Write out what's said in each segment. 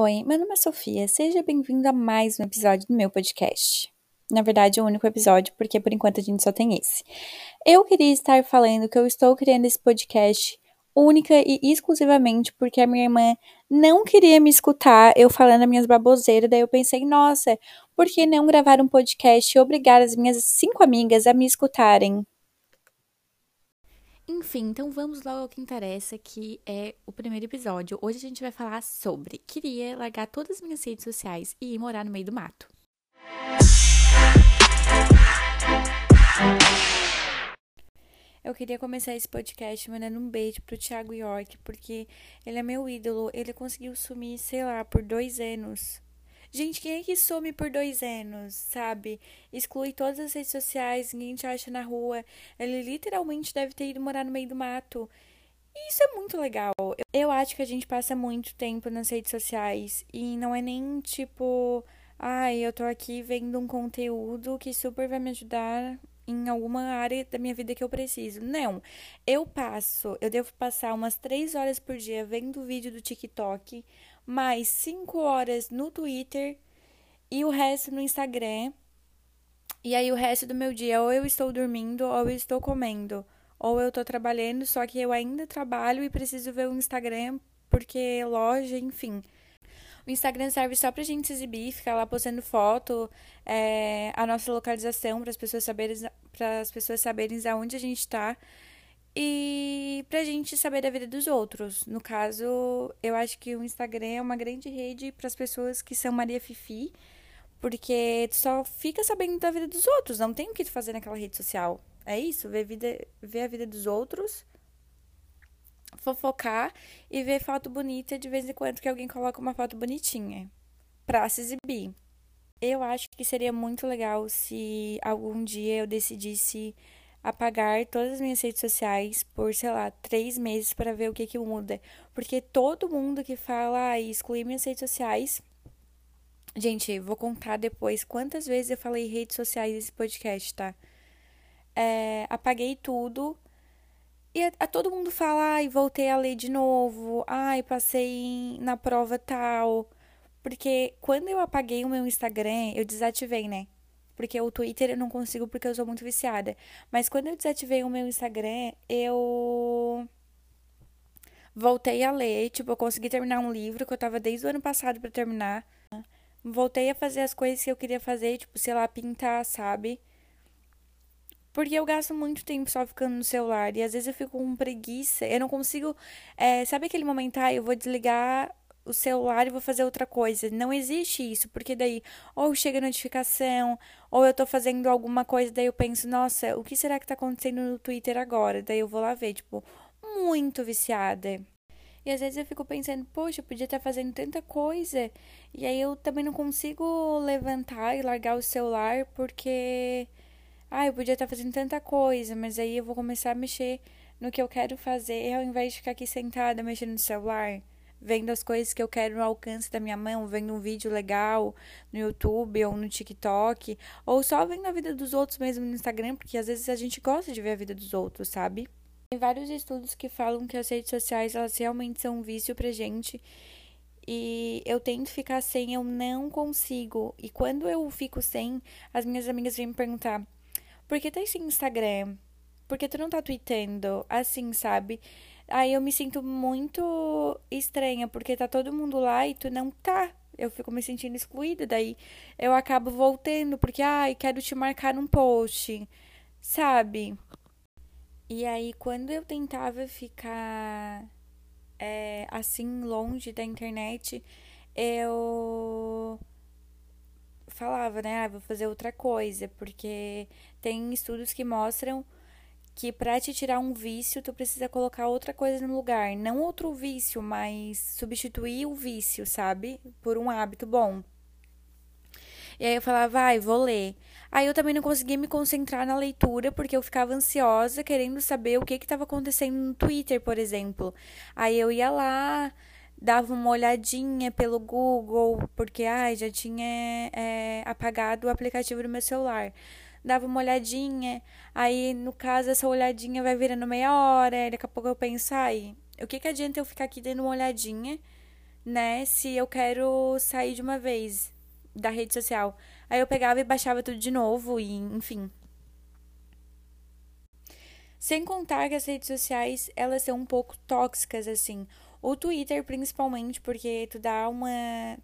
Oi, meu nome é Sofia. Seja bem-vindo a mais um episódio do meu podcast. Na verdade, é o único episódio, porque por enquanto a gente só tem esse. Eu queria estar falando que eu estou criando esse podcast única e exclusivamente porque a minha irmã não queria me escutar eu falando as minhas baboseiras. Daí eu pensei, nossa, por que não gravar um podcast e obrigar as minhas cinco amigas a me escutarem? Enfim, então vamos logo ao que interessa, que é o primeiro episódio. Hoje a gente vai falar sobre queria largar todas as minhas redes sociais e ir morar no meio do mato. Eu queria começar esse podcast mandando um beijo pro Thiago York, porque ele é meu ídolo. Ele conseguiu sumir, sei lá, por dois anos. Gente, quem é que some por dois anos, sabe? Exclui todas as redes sociais, ninguém te acha na rua. Ele literalmente deve ter ido morar no meio do mato. E isso é muito legal. Eu acho que a gente passa muito tempo nas redes sociais e não é nem tipo, ai, eu tô aqui vendo um conteúdo que super vai me ajudar em alguma área da minha vida que eu preciso. Não. Eu passo, eu devo passar umas três horas por dia vendo vídeo do TikTok mais 5 horas no Twitter e o resto no Instagram. E aí o resto do meu dia ou eu estou dormindo ou eu estou comendo, ou eu estou trabalhando, só que eu ainda trabalho e preciso ver o Instagram porque loja, enfim. O Instagram serve só pra gente se exibir, ficar lá postando foto, é, a nossa localização para as pessoas saberem para as pessoas saberem aonde a gente está e pra gente saber da vida dos outros. No caso, eu acho que o Instagram é uma grande rede para as pessoas que são Maria Fifi, porque tu só fica sabendo da vida dos outros, não tem o que tu fazer naquela rede social. É isso, ver, vida, ver a vida dos outros, fofocar e ver foto bonita de vez em quando que alguém coloca uma foto bonitinha pra se exibir. Eu acho que seria muito legal se algum dia eu decidisse apagar todas as minhas redes sociais por, sei lá, três meses para ver o que que muda. Porque todo mundo que fala ah, excluir minhas redes sociais. Gente, vou contar depois quantas vezes eu falei redes sociais nesse podcast, tá? É, apaguei tudo. E a, a, todo mundo fala, ai, voltei a ler de novo. Ai, passei na prova tal. Porque quando eu apaguei o meu Instagram, eu desativei, né? Porque o Twitter eu não consigo porque eu sou muito viciada. Mas quando eu desativei o meu Instagram, eu voltei a ler, tipo, eu consegui terminar um livro que eu tava desde o ano passado para terminar. Voltei a fazer as coisas que eu queria fazer, tipo, sei lá, pintar, sabe? Porque eu gasto muito tempo só ficando no celular e às vezes eu fico com preguiça. Eu não consigo. É, sabe aquele momento, ah, eu vou desligar o celular e vou fazer outra coisa. Não existe isso, porque daí ou chega notificação, ou eu tô fazendo alguma coisa, daí eu penso, nossa, o que será que tá acontecendo no Twitter agora? Daí eu vou lá ver, tipo, muito viciada. E às vezes eu fico pensando, poxa, eu podia estar tá fazendo tanta coisa. E aí eu também não consigo levantar e largar o celular porque. Ah, eu podia estar tá fazendo tanta coisa, mas aí eu vou começar a mexer no que eu quero fazer ao invés de ficar aqui sentada mexendo no celular vendo as coisas que eu quero no alcance da minha mão, vendo um vídeo legal no YouTube ou no TikTok, ou só vendo a vida dos outros mesmo no Instagram, porque às vezes a gente gosta de ver a vida dos outros, sabe? Tem vários estudos que falam que as redes sociais elas realmente são um vício pra gente. E eu tento ficar sem, eu não consigo. E quando eu fico sem, as minhas amigas vêm me perguntar: por que tá sem Instagram? Por que tu não tá tweetando? Assim, sabe? Aí eu me sinto muito estranha, porque tá todo mundo lá e tu não tá. Eu fico me sentindo excluída, daí eu acabo voltando, porque, ai, quero te marcar num post, sabe? E aí, quando eu tentava ficar é, assim, longe da internet, eu falava, né, ah, vou fazer outra coisa, porque tem estudos que mostram que para te tirar um vício, tu precisa colocar outra coisa no lugar. Não outro vício, mas substituir o vício, sabe? Por um hábito bom. E aí eu falava, vai, vou ler. Aí eu também não conseguia me concentrar na leitura porque eu ficava ansiosa, querendo saber o que estava acontecendo no Twitter, por exemplo. Aí eu ia lá, dava uma olhadinha pelo Google, porque ai, já tinha é, apagado o aplicativo do meu celular dava uma olhadinha, aí no caso essa olhadinha vai virando meia hora, daqui a pouco eu penso, ai, o que que adianta eu ficar aqui dando uma olhadinha né, se eu quero sair de uma vez da rede social. Aí eu pegava e baixava tudo de novo e, enfim. Sem contar que as redes sociais, elas são um pouco tóxicas assim. O Twitter, principalmente, porque tu dá uma.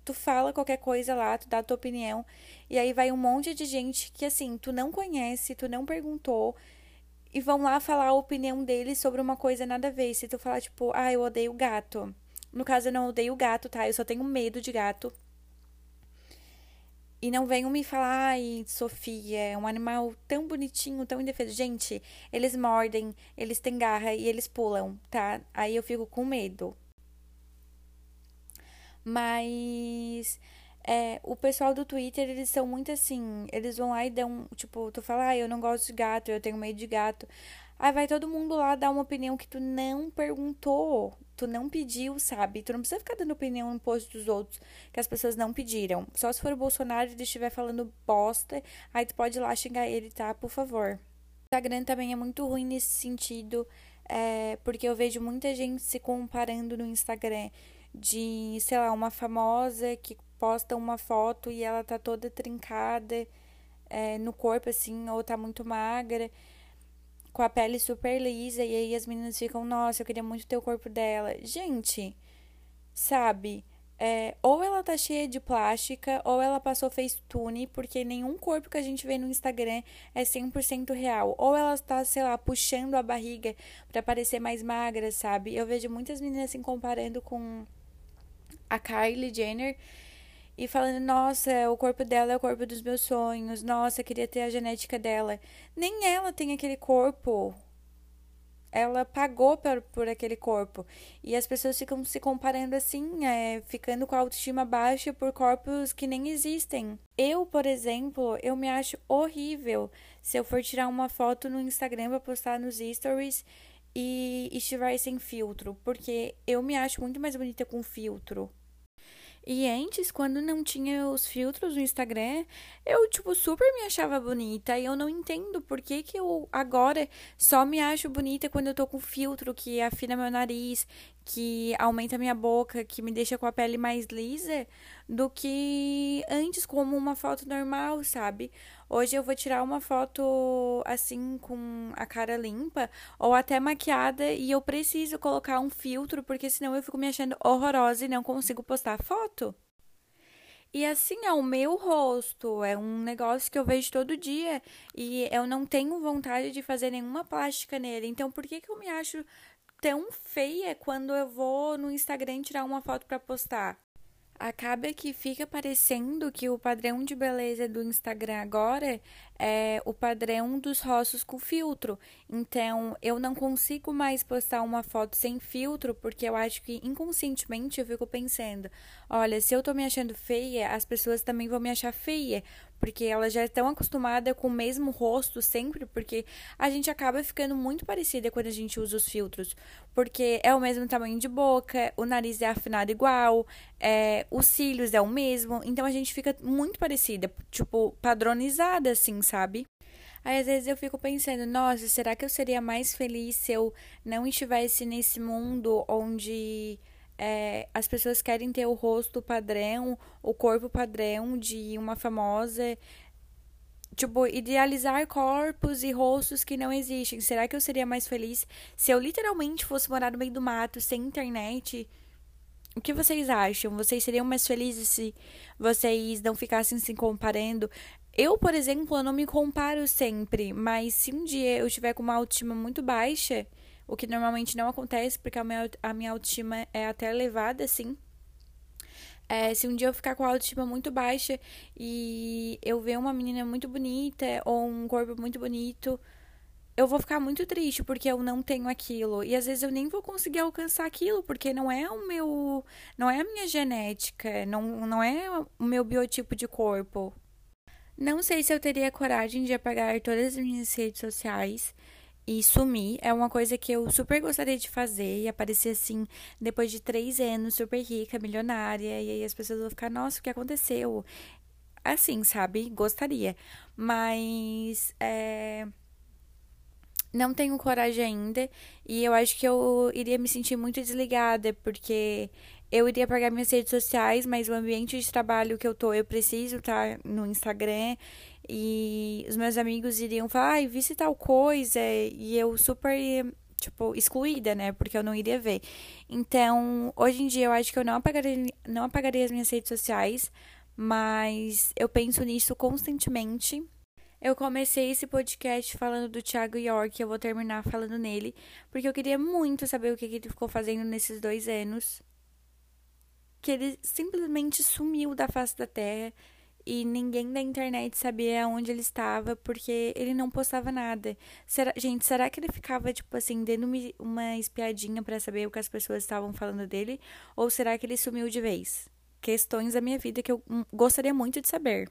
Tu fala qualquer coisa lá, tu dá a tua opinião, e aí vai um monte de gente que, assim, tu não conhece, tu não perguntou, e vão lá falar a opinião deles sobre uma coisa nada a ver. Se tu falar, tipo, ah, eu odeio gato. No caso, eu não odeio gato, tá? Eu só tenho medo de gato. E não venham me falar, ai, Sofia, é um animal tão bonitinho, tão indefeso. Gente, eles mordem, eles têm garra e eles pulam, tá? Aí eu fico com medo. Mas é, o pessoal do Twitter, eles são muito assim. Eles vão lá e dão. Tipo, tu fala, ah, eu não gosto de gato, eu tenho medo de gato. Aí vai todo mundo lá dar uma opinião que tu não perguntou, tu não pediu, sabe? Tu não precisa ficar dando opinião no post dos outros que as pessoas não pediram. Só se for o Bolsonaro e ele estiver falando bosta, aí tu pode ir lá xingar ele, tá? Por favor. O Instagram também é muito ruim nesse sentido, é, porque eu vejo muita gente se comparando no Instagram de, sei lá, uma famosa que posta uma foto e ela tá toda trincada é, no corpo, assim, ou tá muito magra, com a pele super lisa, e aí as meninas ficam, nossa, eu queria muito ter o corpo dela. Gente, sabe? É, ou ela tá cheia de plástica, ou ela passou facetune, porque nenhum corpo que a gente vê no Instagram é 100% real. Ou ela tá, sei lá, puxando a barriga para parecer mais magra, sabe? Eu vejo muitas meninas se assim, comparando com a Kylie Jenner e falando: Nossa, o corpo dela é o corpo dos meus sonhos. Nossa, queria ter a genética dela. Nem ela tem aquele corpo. Ela pagou por, por aquele corpo. E as pessoas ficam se comparando assim, é, ficando com a autoestima baixa por corpos que nem existem. Eu, por exemplo, eu me acho horrível se eu for tirar uma foto no Instagram pra postar nos stories e estiver sem filtro. Porque eu me acho muito mais bonita com filtro. E antes, quando não tinha os filtros no Instagram, eu, tipo, super me achava bonita. E eu não entendo por que, que eu agora só me acho bonita quando eu tô com filtro que afina meu nariz, que aumenta minha boca, que me deixa com a pele mais lisa, do que antes, como uma foto normal, sabe? Hoje eu vou tirar uma foto assim com a cara limpa ou até maquiada e eu preciso colocar um filtro porque senão eu fico me achando horrorosa e não consigo postar foto. E assim é o meu rosto, é um negócio que eu vejo todo dia e eu não tenho vontade de fazer nenhuma plástica nele. Então por que que eu me acho tão feia quando eu vou no Instagram tirar uma foto para postar? Acaba que fica parecendo que o padrão de beleza do Instagram agora é o padrão dos rostos com filtro. Então, eu não consigo mais postar uma foto sem filtro, porque eu acho que inconscientemente eu fico pensando: olha, se eu tô me achando feia, as pessoas também vão me achar feia, porque elas já estão acostumadas com o mesmo rosto sempre, porque a gente acaba ficando muito parecida quando a gente usa os filtros, porque é o mesmo tamanho de boca, o nariz é afinado igual, é, os cílios é o mesmo, então a gente fica muito parecida, tipo, padronizada assim, sabe? Aí às vezes eu fico pensando, nossa, será que eu seria mais feliz se eu não estivesse nesse mundo onde é, as pessoas querem ter o rosto padrão, o corpo padrão de uma famosa. Tipo, idealizar corpos e rostos que não existem. Será que eu seria mais feliz se eu literalmente fosse morar no meio do mato, sem internet? O que vocês acham? Vocês seriam mais felizes se vocês não ficassem se comparando? Eu, por exemplo, eu não me comparo sempre, mas se um dia eu estiver com uma autoestima muito baixa, o que normalmente não acontece, porque a minha, a minha autoestima é até elevada, assim. É, se um dia eu ficar com a autoestima muito baixa e eu ver uma menina muito bonita ou um corpo muito bonito, eu vou ficar muito triste porque eu não tenho aquilo. E às vezes eu nem vou conseguir alcançar aquilo, porque não é o meu. não é a minha genética, não, não é o meu biotipo de corpo. Não sei se eu teria coragem de apagar todas as minhas redes sociais e sumir. É uma coisa que eu super gostaria de fazer e aparecer assim, depois de três anos, super rica, milionária. E aí as pessoas vão ficar, nossa, o que aconteceu? Assim, sabe? Gostaria. Mas. É não tenho coragem ainda e eu acho que eu iria me sentir muito desligada porque eu iria pagar minhas redes sociais, mas o ambiente de trabalho que eu tô, eu preciso estar tá no Instagram. E os meus amigos iriam falar, ai, vi se tal coisa. E eu super, tipo, excluída, né? Porque eu não iria ver. Então, hoje em dia, eu acho que eu não apagaria, não apagaria as minhas redes sociais. Mas eu penso nisso constantemente. Eu comecei esse podcast falando do Thiago York, eu vou terminar falando nele, porque eu queria muito saber o que ele ficou fazendo nesses dois anos. Que ele simplesmente sumiu da face da terra e ninguém da internet sabia onde ele estava porque ele não postava nada. Será, gente, será que ele ficava tipo assim dando uma espiadinha para saber o que as pessoas estavam falando dele ou será que ele sumiu de vez? Questões da minha vida que eu hum, gostaria muito de saber.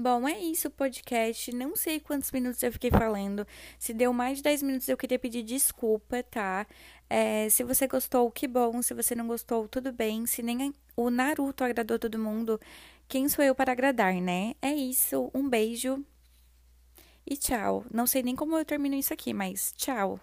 Bom, é isso o podcast. Não sei quantos minutos eu fiquei falando. Se deu mais de 10 minutos, eu queria pedir desculpa, tá? É, se você gostou, que bom. Se você não gostou, tudo bem. Se nem o Naruto agradou todo mundo, quem sou eu para agradar, né? É isso. Um beijo e tchau. Não sei nem como eu termino isso aqui, mas tchau.